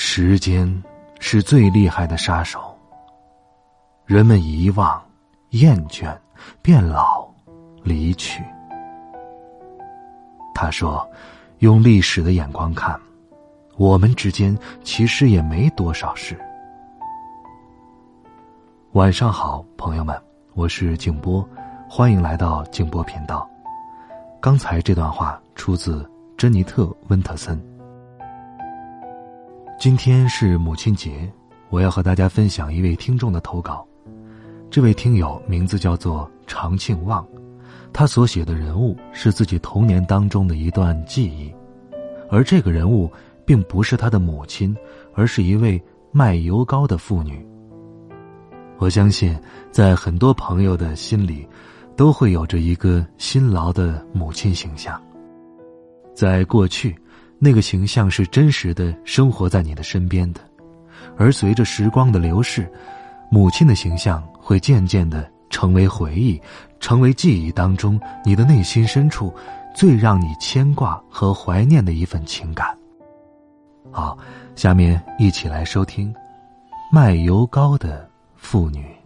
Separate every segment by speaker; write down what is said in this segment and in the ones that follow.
Speaker 1: 时间是最厉害的杀手。人们遗忘、厌倦、变老、离去。他说：“用历史的眼光看，我们之间其实也没多少事。”晚上好，朋友们，我是静波，欢迎来到静波频道。刚才这段话出自珍妮特·温特森。今天是母亲节，我要和大家分享一位听众的投稿。这位听友名字叫做常庆旺，他所写的人物是自己童年当中的一段记忆，而这个人物并不是他的母亲，而是一位卖油糕的妇女。我相信，在很多朋友的心里，都会有着一个辛劳的母亲形象。在过去。那个形象是真实的生活在你的身边的，而随着时光的流逝，母亲的形象会渐渐的成为回忆，成为记忆当中你的内心深处最让你牵挂和怀念的一份情感。好，下面一起来收听卖油糕的妇女。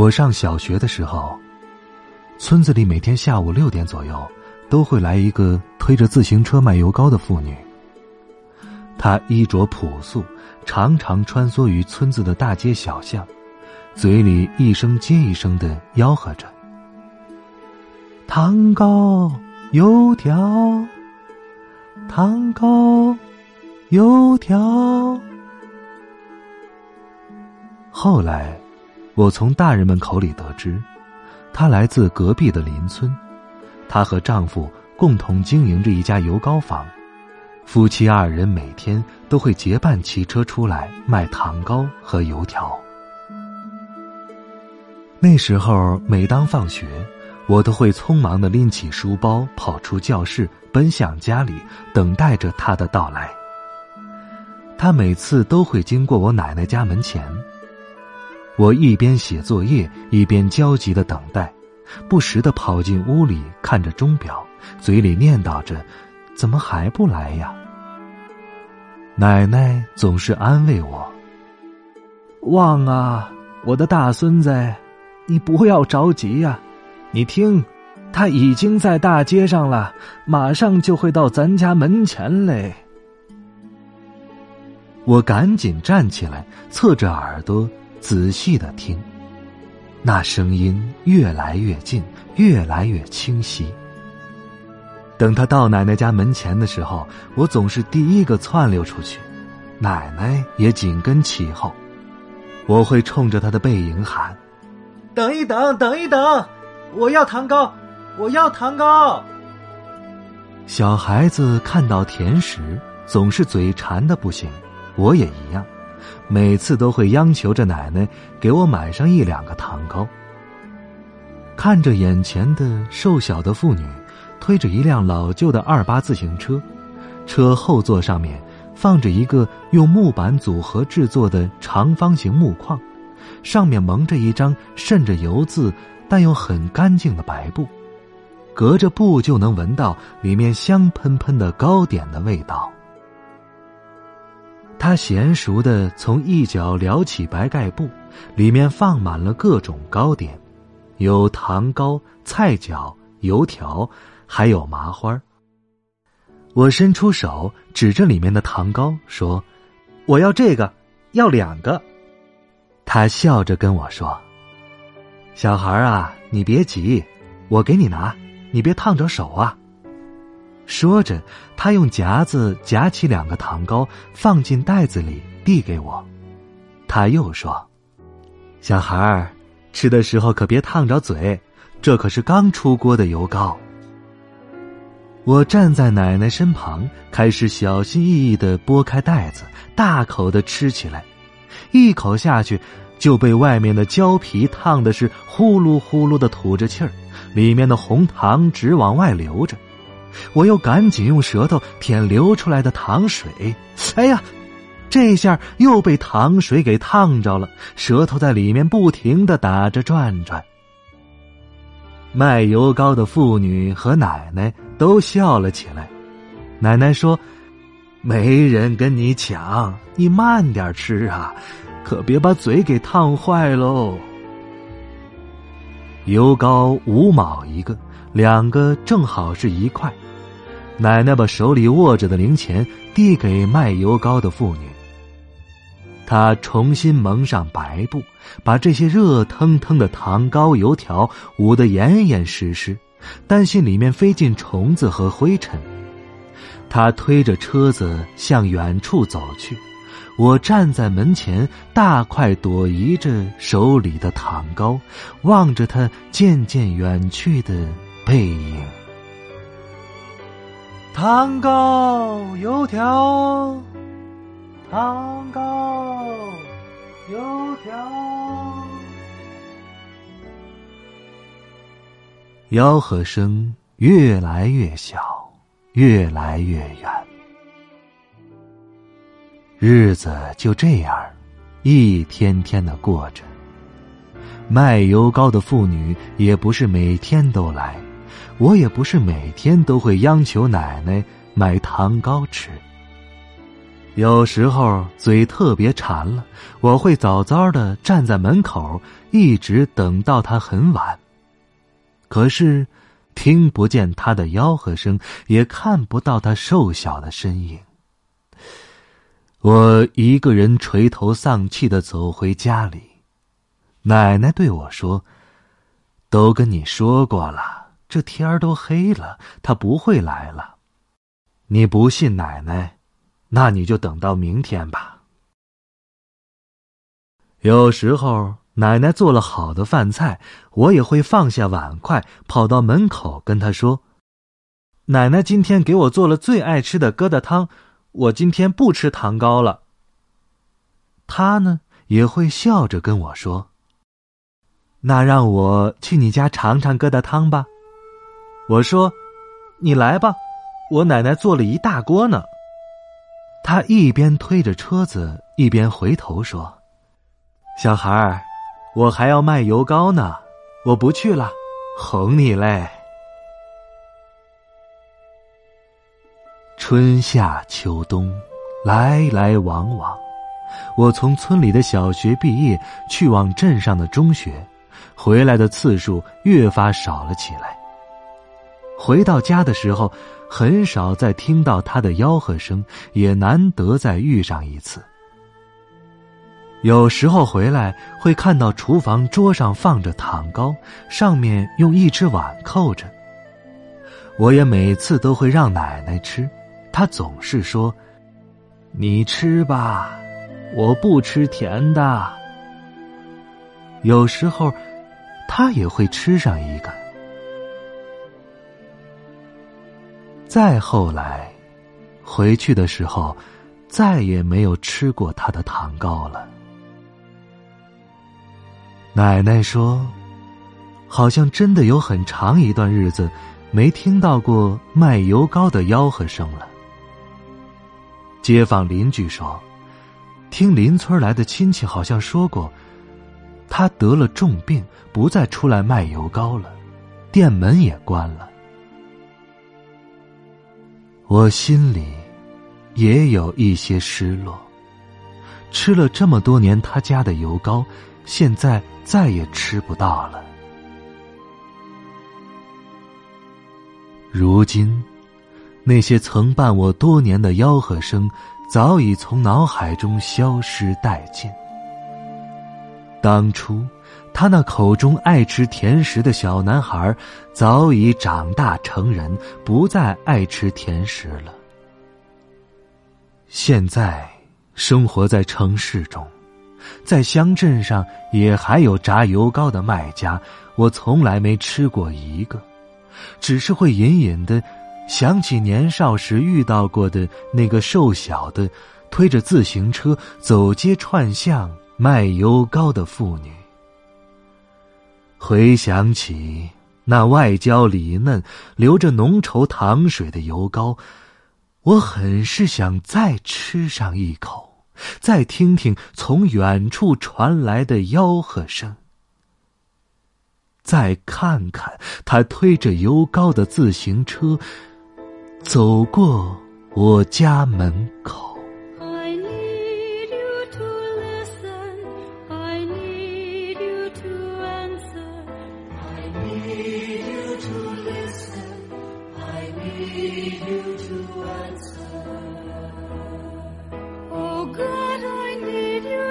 Speaker 1: 我上小学的时候，村子里每天下午六点左右，都会来一个推着自行车卖油糕的妇女。她衣着朴素，常常穿梭于村子的大街小巷，嘴里一声接一声的吆喝着：“糖糕、油条，糖糕、油条。”后来。我从大人们口里得知，她来自隔壁的邻村，她和丈夫共同经营着一家油糕坊，夫妻二人每天都会结伴骑车出来卖糖糕和油条。那时候，每当放学，我都会匆忙的拎起书包跑出教室，奔向家里，等待着他的到来。他每次都会经过我奶奶家门前。我一边写作业，一边焦急的等待，不时的跑进屋里看着钟表，嘴里念叨着：“怎么还不来呀？”奶奶总是安慰我：“旺啊，我的大孙子，你不要着急呀，你听，他已经在大街上了，马上就会到咱家门前嘞。”我赶紧站起来，侧着耳朵。仔细的听，那声音越来越近，越来越清晰。等他到奶奶家门前的时候，我总是第一个窜溜出去，奶奶也紧跟其后。我会冲着他的背影喊：“等一等，等一等，我要糖糕，我要糖糕。”小孩子看到甜食总是嘴馋的不行，我也一样。每次都会央求着奶奶给我买上一两个糖糕。看着眼前的瘦小的妇女，推着一辆老旧的二八自行车，车后座上面放着一个用木板组合制作的长方形木框，上面蒙着一张渗着油渍但又很干净的白布，隔着布就能闻到里面香喷喷的糕点的味道。他娴熟的从一角撩起白盖布，里面放满了各种糕点，有糖糕、菜饺、油条，还有麻花。我伸出手指着里面的糖糕说：“我要这个，要两个。”他笑着跟我说：“小孩啊，你别急，我给你拿，你别烫着手啊。”说着，他用夹子夹起两个糖糕，放进袋子里，递给我。他又说：“小孩儿，吃的时候可别烫着嘴，这可是刚出锅的油糕。”我站在奶奶身旁，开始小心翼翼的剥开袋子，大口的吃起来。一口下去，就被外面的胶皮烫的是呼噜呼噜的吐着气儿，里面的红糖直往外流着。我又赶紧用舌头舔流出来的糖水，哎呀，这下又被糖水给烫着了，舌头在里面不停的打着转转。卖油糕的妇女和奶奶都笑了起来。奶奶说：“没人跟你抢，你慢点吃啊，可别把嘴给烫坏喽。”油糕五毛一个，两个正好是一块。奶奶把手里握着的零钱递给卖油糕的妇女。她重新蒙上白布，把这些热腾腾的糖糕、油条捂得严严实实，担心里面飞进虫子和灰尘。他推着车子向远处走去，我站在门前，大快朵颐着手里的糖糕，望着他渐渐远去的背影。糖糕、油条。糖糕，油条，吆喝声越来越小，越来越远。日子就这样，一天天的过着。卖油糕的妇女也不是每天都来，我也不是每天都会央求奶奶买糖糕吃。有时候嘴特别馋了，我会早早的站在门口，一直等到他很晚。可是，听不见他的吆喝声，也看不到他瘦小的身影。我一个人垂头丧气的走回家里，奶奶对我说：“都跟你说过了，这天儿都黑了，他不会来了。你不信奶奶？”那你就等到明天吧。有时候奶奶做了好的饭菜，我也会放下碗筷，跑到门口跟她说：“奶奶今天给我做了最爱吃的疙瘩汤，我今天不吃糖糕了。”她呢也会笑着跟我说：“那让我去你家尝尝疙瘩汤吧。”我说：“你来吧，我奶奶做了一大锅呢。”他一边推着车子，一边回头说：“小孩儿，我还要卖油糕呢，我不去了，哄你嘞。”春夏秋冬，来来往往，我从村里的小学毕业，去往镇上的中学，回来的次数越发少了起来。回到家的时候。很少再听到他的吆喝声，也难得再遇上一次。有时候回来会看到厨房桌上放着糖糕，上面用一只碗扣着。我也每次都会让奶奶吃，她总是说：“你吃吧，我不吃甜的。”有时候，她也会吃上一个。再后来，回去的时候，再也没有吃过他的糖糕了。奶奶说，好像真的有很长一段日子，没听到过卖油糕的吆喝声了。街坊邻居说，听邻村来的亲戚好像说过，他得了重病，不再出来卖油糕了，店门也关了。我心里也有一些失落。吃了这么多年他家的油糕，现在再也吃不到了。如今，那些曾伴我多年的吆喝声，早已从脑海中消失殆尽。当初。他那口中爱吃甜食的小男孩，早已长大成人，不再爱吃甜食了。现在，
Speaker 2: 生活在城市中，在乡镇上也还有炸油糕的卖家，我从来没吃过一个，只是会隐隐的想起年少时遇到过的那个瘦小的、推着自行车走街串巷卖油糕的妇女。回想起那外焦里嫩、流着浓稠糖水的油糕，我很是想再吃上一口。再听听从远处传来的吆喝声，再看看他推着油膏的自行车走过我家门口。